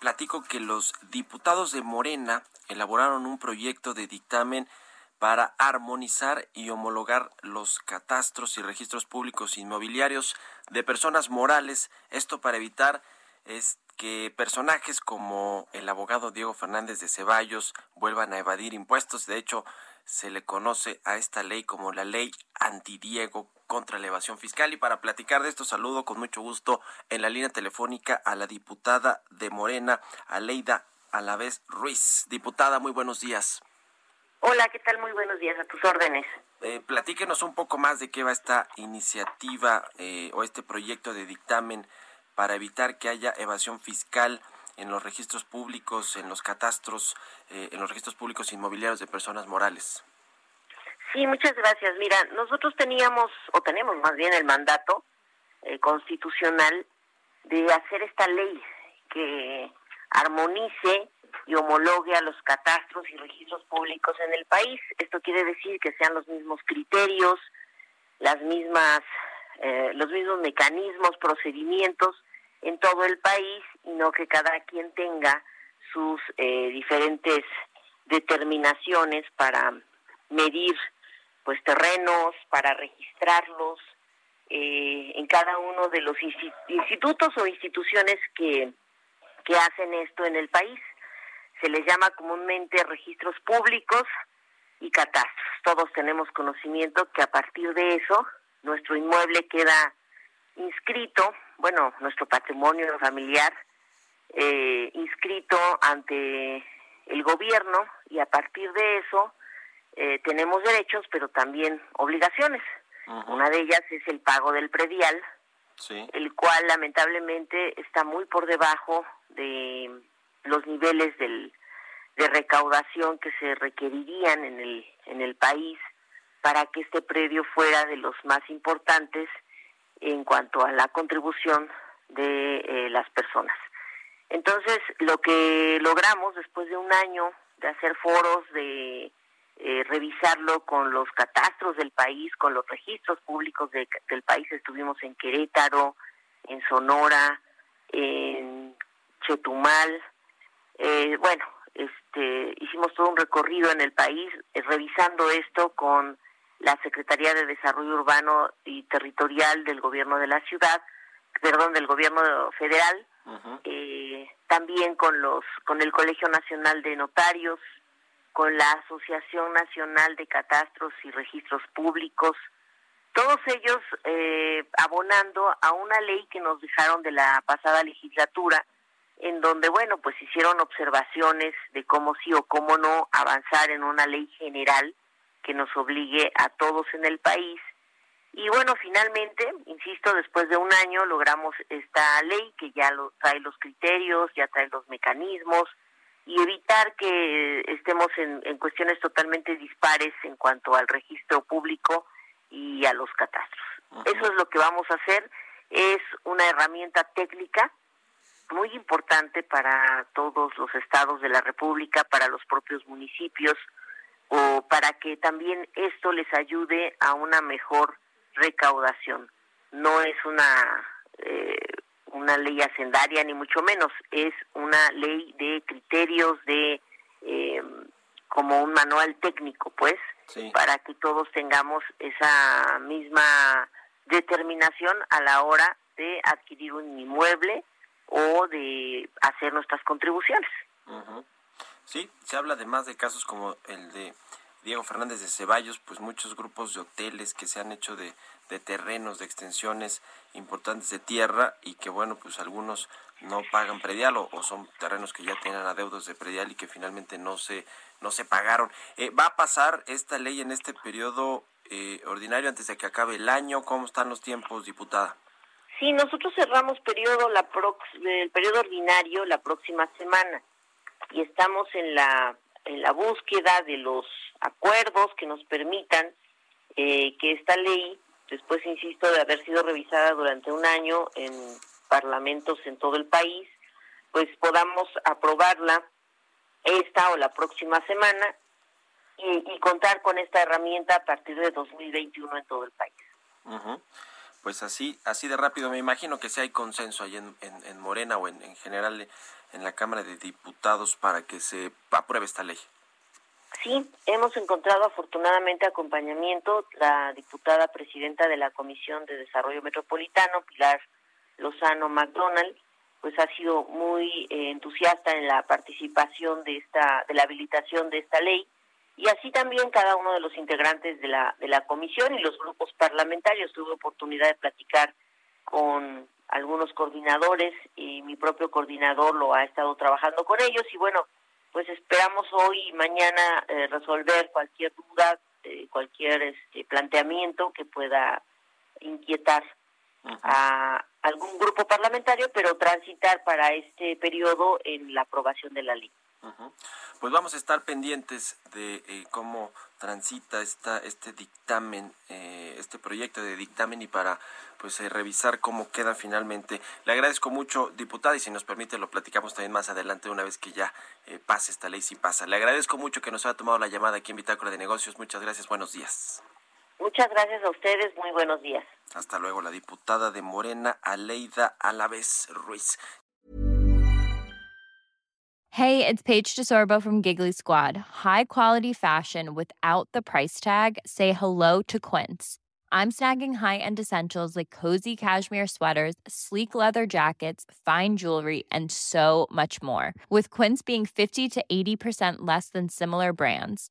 Platico que los diputados de Morena elaboraron un proyecto de dictamen para armonizar y homologar los catastros y registros públicos inmobiliarios de personas morales. Esto para evitar es que personajes como el abogado Diego Fernández de Ceballos vuelvan a evadir impuestos. De hecho, se le conoce a esta ley como la ley anti-Diego contra la evasión fiscal. Y para platicar de esto, saludo con mucho gusto en la línea telefónica a la diputada de Morena, Aleida Alavés Ruiz. Diputada, muy buenos días. Hola, ¿qué tal? Muy buenos días, a tus órdenes. Eh, platíquenos un poco más de qué va esta iniciativa eh, o este proyecto de dictamen para evitar que haya evasión fiscal en los registros públicos, en los catastros, eh, en los registros públicos inmobiliarios de personas morales. Sí, muchas gracias. Mira, nosotros teníamos, o tenemos más bien el mandato eh, constitucional de hacer esta ley que armonice y homologue a los catastros y registros públicos en el país. Esto quiere decir que sean los mismos criterios, las mismas, eh, los mismos mecanismos, procedimientos en todo el país y no que cada quien tenga sus eh, diferentes determinaciones para medir pues terrenos, para registrarlos eh, en cada uno de los institutos o instituciones que, que hacen esto en el país. Se les llama comúnmente registros públicos y catastros. Todos tenemos conocimiento que a partir de eso nuestro inmueble queda inscrito, bueno, nuestro patrimonio familiar, eh, inscrito ante el gobierno y a partir de eso eh, tenemos derechos, pero también obligaciones. Una de ellas es el pago del predial, el cual lamentablemente está muy por debajo de los niveles del, de recaudación que se requerirían en el, en el país para que este predio fuera de los más importantes en cuanto a la contribución de eh, las personas. Entonces, lo que logramos después de un año de hacer foros, de eh, revisarlo con los catastros del país, con los registros públicos del país, estuvimos en Querétaro, en Sonora, en Chetumal, eh, bueno, este, hicimos todo un recorrido en el país revisando esto con la Secretaría de Desarrollo Urbano y Territorial del Gobierno de la Ciudad, perdón, del Gobierno Federal, eh, también con los, con el Colegio Nacional de Notarios, con la Asociación Nacional de Catastros y Registros Públicos, todos ellos eh, abonando a una ley que nos dejaron de la pasada legislatura, en donde, bueno, pues hicieron observaciones de cómo sí o cómo no avanzar en una ley general que nos obligue a todos en el país. Y bueno, finalmente, insisto, después de un año logramos esta ley que ya lo, trae los criterios, ya trae los mecanismos y evitar que estemos en, en cuestiones totalmente dispares en cuanto al registro público y a los catastros. Eso es lo que vamos a hacer. Es una herramienta técnica muy importante para todos los estados de la República, para los propios municipios, o para que también esto les ayude a una mejor recaudación. No es una eh, una ley hacendaria ni mucho menos, es una ley de criterios de eh, como un manual técnico, pues, para que todos tengamos esa misma determinación a la hora de adquirir un inmueble o de hacer nuestras contribuciones. Sí, se habla además de casos como el de Diego Fernández de Ceballos, pues muchos grupos de hoteles que se han hecho de, terrenos, de extensiones importantes de tierra y que bueno, pues algunos no pagan predial o, son terrenos que ya tienen adeudos de predial y que finalmente no se, no se pagaron. Eh, ¿Va a pasar esta ley en este periodo eh, ordinario antes de que acabe el año? ¿Cómo están los tiempos, diputada? Sí, nosotros cerramos periodo la el periodo ordinario la próxima semana y estamos en la en la búsqueda de los acuerdos que nos permitan eh, que esta ley, después insisto de haber sido revisada durante un año en parlamentos en todo el país, pues podamos aprobarla esta o la próxima semana y, contar con esta herramienta a partir de 2021 en todo el país. Pues así, así de rápido, me imagino que si hay consenso ahí en, en, Morena o en, en general en la Cámara de Diputados para que se apruebe esta ley. Sí, hemos encontrado afortunadamente acompañamiento. La diputada presidenta de la Comisión de Desarrollo Metropolitano, Pilar Lozano McDonald, pues ha sido muy eh, entusiasta en la participación de esta de la habilitación de esta ley y así también cada uno de los integrantes de la de la comisión y los grupos parlamentarios tuve oportunidad de platicar con algunos coordinadores y mi propio coordinador lo ha estado trabajando con ellos y bueno pues esperamos hoy y mañana eh, resolver cualquier duda eh, cualquier este planteamiento que pueda inquietar a algún grupo parlamentario, pero transitar para este periodo en la aprobación de la ley. Pues vamos a estar pendientes de eh, cómo transita esta, este dictamen, eh, este proyecto de dictamen y para pues eh, revisar cómo queda finalmente. Le agradezco mucho, diputada, y si nos permite lo platicamos también más adelante una vez que ya pase esta ley, si pasa. Le agradezco mucho que nos haya tomado la llamada aquí en Bitácora de Negocios. Muchas gracias, buenos días. Muchas gracias a ustedes, muy buenos días. Hasta luego, la diputada de Morena, Aleida Alavés Ruiz. Hey, it's Paige DeSorbo from Giggly Squad. High quality fashion without the price tag. Say hello to Quince. I'm snagging high-end essentials like cozy cashmere sweaters, sleek leather jackets, fine jewelry, and so much more. With Quince being 50 to 80% less than similar brands